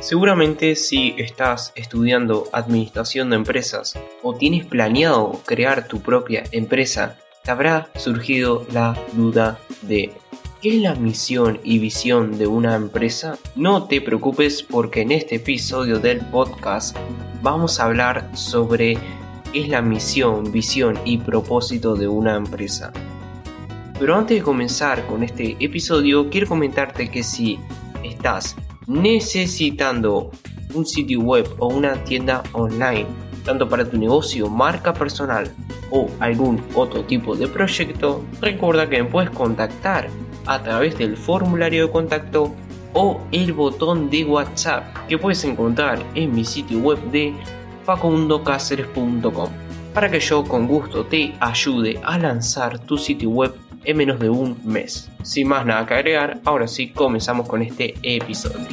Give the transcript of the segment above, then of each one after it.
Seguramente si estás estudiando administración de empresas o tienes planeado crear tu propia empresa, te habrá surgido la duda de ¿qué es la misión y visión de una empresa? No te preocupes porque en este episodio del podcast vamos a hablar sobre qué es la misión, visión y propósito de una empresa. Pero antes de comenzar con este episodio, quiero comentarte que si estás necesitando un sitio web o una tienda online, tanto para tu negocio, marca personal o algún otro tipo de proyecto, recuerda que me puedes contactar a través del formulario de contacto o el botón de WhatsApp que puedes encontrar en mi sitio web de facundocaceres.com para que yo con gusto te ayude a lanzar tu sitio web en menos de un mes. Sin más nada que agregar, ahora sí comenzamos con este episodio.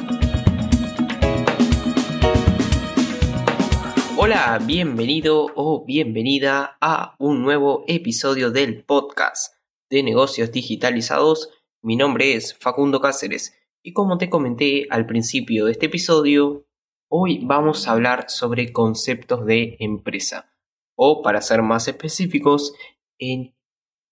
Hola, bienvenido o bienvenida a un nuevo episodio del podcast de negocios digitalizados. Mi nombre es Facundo Cáceres y como te comenté al principio de este episodio, hoy vamos a hablar sobre conceptos de empresa o para ser más específicos en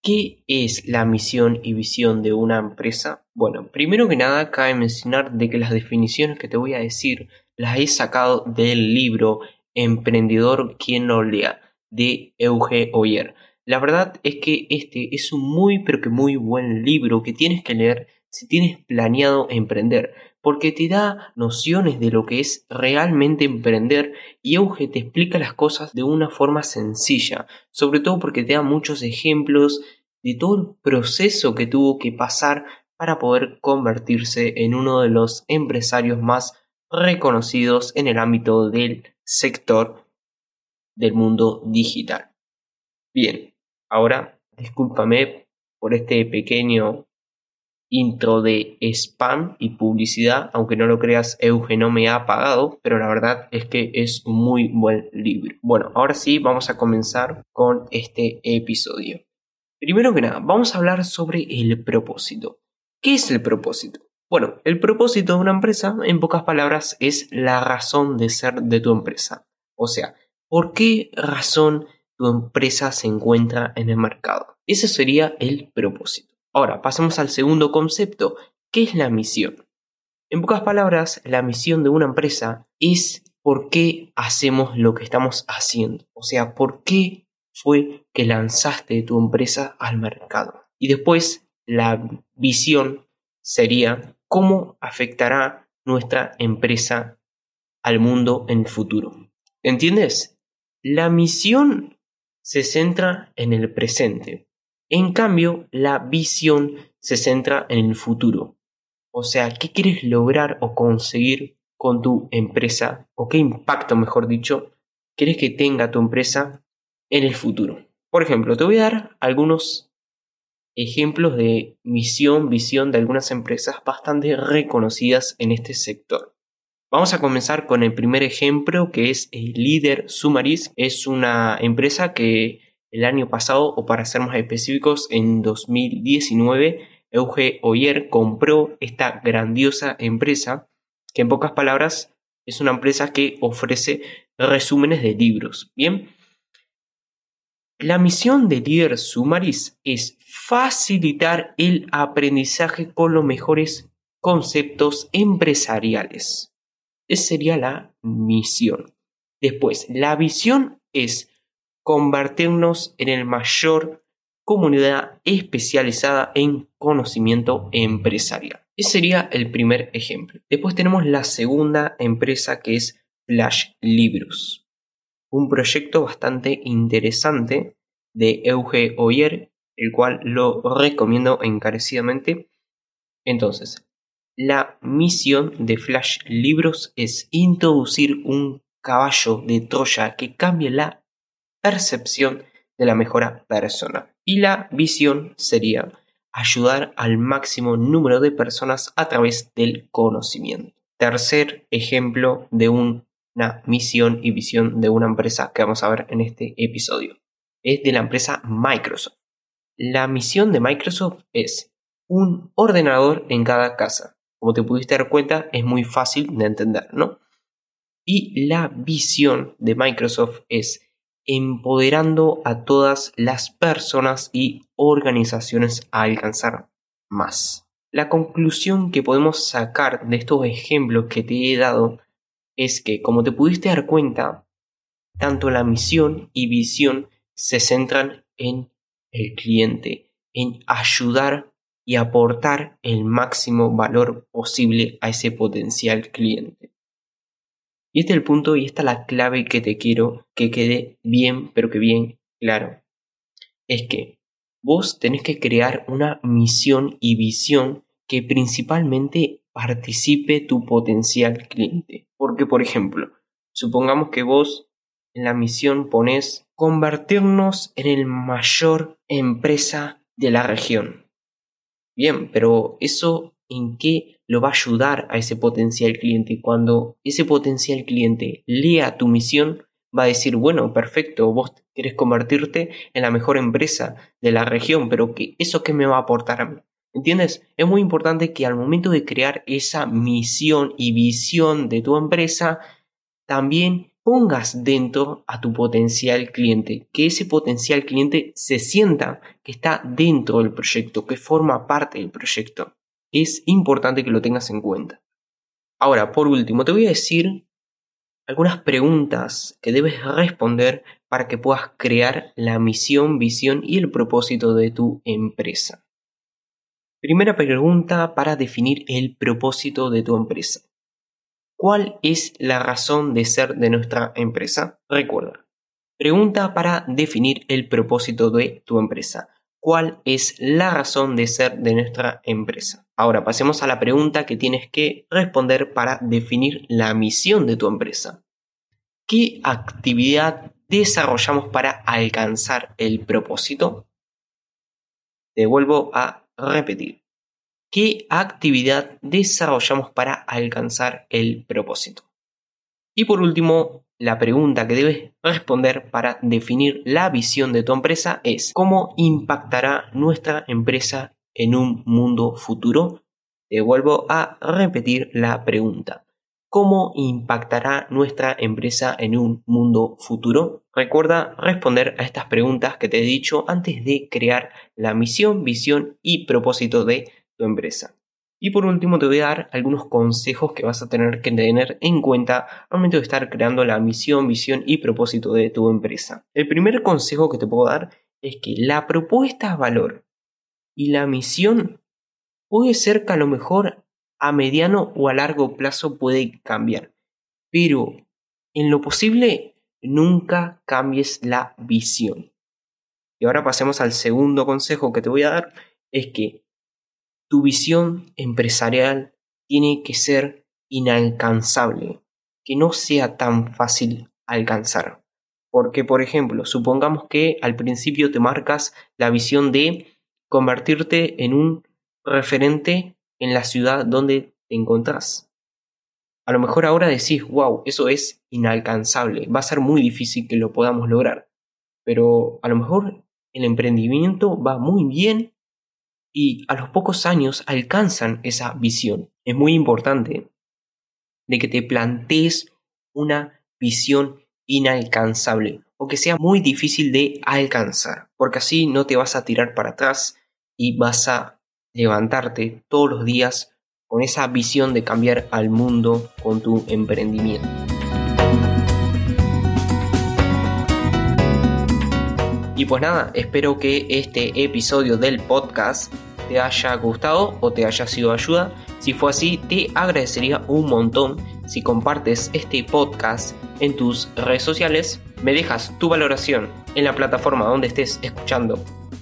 ¿Qué es la misión y visión de una empresa? Bueno, primero que nada cabe mencionar de que las definiciones que te voy a decir las he sacado del libro Emprendedor quien no lea de Euge Oyer. La verdad es que este es un muy pero que muy buen libro que tienes que leer si tienes planeado emprender, porque te da nociones de lo que es realmente emprender y Euge te explica las cosas de una forma sencilla, sobre todo porque te da muchos ejemplos de todo el proceso que tuvo que pasar para poder convertirse en uno de los empresarios más reconocidos en el ámbito del sector del mundo digital. Bien, ahora discúlpame por este pequeño intro de spam y publicidad, aunque no lo creas, Euge no me ha pagado, pero la verdad es que es muy buen libro. Bueno, ahora sí vamos a comenzar con este episodio. Primero que nada, vamos a hablar sobre el propósito. ¿Qué es el propósito? Bueno, el propósito de una empresa, en pocas palabras, es la razón de ser de tu empresa. O sea, ¿por qué razón tu empresa se encuentra en el mercado? Ese sería el propósito. Ahora, pasemos al segundo concepto, ¿qué es la misión? En pocas palabras, la misión de una empresa es por qué hacemos lo que estamos haciendo. O sea, por qué fue que lanzaste tu empresa al mercado. Y después, la visión sería cómo afectará nuestra empresa al mundo en el futuro. ¿Entiendes? La misión se centra en el presente. En cambio, la visión se centra en el futuro. O sea, ¿qué quieres lograr o conseguir con tu empresa? ¿O qué impacto, mejor dicho, quieres que tenga tu empresa en el futuro? Por ejemplo, te voy a dar algunos ejemplos de misión, visión de algunas empresas bastante reconocidas en este sector. Vamos a comenzar con el primer ejemplo que es el líder Sumaris. Es una empresa que el año pasado, o para ser más específicos, en 2019, Euge Oyer compró esta grandiosa empresa, que en pocas palabras es una empresa que ofrece resúmenes de libros. Bien, la misión de Líder Sumaris es facilitar el aprendizaje con los mejores conceptos empresariales. Esa sería la misión. Después, la visión es convertirnos en el mayor comunidad especializada en conocimiento empresarial. Ese sería el primer ejemplo. Después tenemos la segunda empresa que es Flash Libros. Un proyecto bastante interesante de Euge Oyer, el cual lo recomiendo encarecidamente. Entonces, la misión de Flash Libros es introducir un caballo de Troya que cambie la percepción de la mejora personal. Y la visión sería ayudar al máximo número de personas a través del conocimiento. Tercer ejemplo de una misión y visión de una empresa que vamos a ver en este episodio es de la empresa Microsoft. La misión de Microsoft es un ordenador en cada casa. como te pudiste dar cuenta, es muy fácil de entender, ¿no? Y la visión de Microsoft es empoderando a todas las personas y organizaciones a alcanzar más. La conclusión que podemos sacar de estos ejemplos que te he dado es que, como te pudiste dar cuenta, tanto la misión y visión se centran en el cliente, en ayudar y aportar el máximo valor posible a ese potencial cliente. Y este es el punto y esta es la clave que te quiero que quede bien, pero que bien claro. Es que vos tenés que crear una misión y visión que principalmente participe tu potencial cliente. Porque, por ejemplo, supongamos que vos en la misión pones convertirnos en el mayor empresa de la región. Bien, pero eso en qué lo va a ayudar a ese potencial cliente. Cuando ese potencial cliente lea tu misión, va a decir, bueno, perfecto, vos querés convertirte en la mejor empresa de la región, pero que ¿eso qué me va a aportar a mí? ¿Entiendes? Es muy importante que al momento de crear esa misión y visión de tu empresa, también pongas dentro a tu potencial cliente, que ese potencial cliente se sienta que está dentro del proyecto, que forma parte del proyecto es importante que lo tengas en cuenta. Ahora, por último, te voy a decir algunas preguntas que debes responder para que puedas crear la misión, visión y el propósito de tu empresa. Primera pregunta para definir el propósito de tu empresa. ¿Cuál es la razón de ser de nuestra empresa? Recuerda. Pregunta para definir el propósito de tu empresa cuál es la razón de ser de nuestra empresa. Ahora pasemos a la pregunta que tienes que responder para definir la misión de tu empresa. ¿Qué actividad desarrollamos para alcanzar el propósito? Te vuelvo a repetir. ¿Qué actividad desarrollamos para alcanzar el propósito? Y por último, la pregunta que debes responder para definir la visión de tu empresa es ¿cómo impactará nuestra empresa en un mundo futuro? Te vuelvo a repetir la pregunta. ¿Cómo impactará nuestra empresa en un mundo futuro? Recuerda responder a estas preguntas que te he dicho antes de crear la misión, visión y propósito de tu empresa. Y por último te voy a dar algunos consejos que vas a tener que tener en cuenta al momento de estar creando la misión, visión y propósito de tu empresa. El primer consejo que te puedo dar es que la propuesta valor y la misión puede ser que a lo mejor a mediano o a largo plazo puede cambiar. Pero en lo posible nunca cambies la visión. Y ahora pasemos al segundo consejo que te voy a dar, es que tu visión empresarial tiene que ser inalcanzable, que no sea tan fácil alcanzar. Porque, por ejemplo, supongamos que al principio te marcas la visión de convertirte en un referente en la ciudad donde te encontrás. A lo mejor ahora decís, wow, eso es inalcanzable, va a ser muy difícil que lo podamos lograr. Pero a lo mejor el emprendimiento va muy bien y a los pocos años alcanzan esa visión. Es muy importante de que te plantees una visión inalcanzable o que sea muy difícil de alcanzar, porque así no te vas a tirar para atrás y vas a levantarte todos los días con esa visión de cambiar al mundo con tu emprendimiento. Y pues nada, espero que este episodio del podcast te haya gustado o te haya sido ayuda. Si fue así, te agradecería un montón si compartes este podcast en tus redes sociales, me dejas tu valoración en la plataforma donde estés escuchando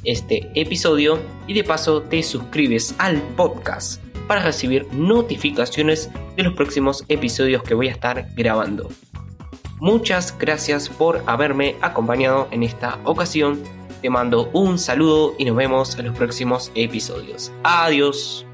este episodio y de paso te suscribes al podcast para recibir notificaciones de los próximos episodios que voy a estar grabando. Muchas gracias por haberme acompañado en esta ocasión. Te mando un saludo y nos vemos en los próximos episodios. Adiós.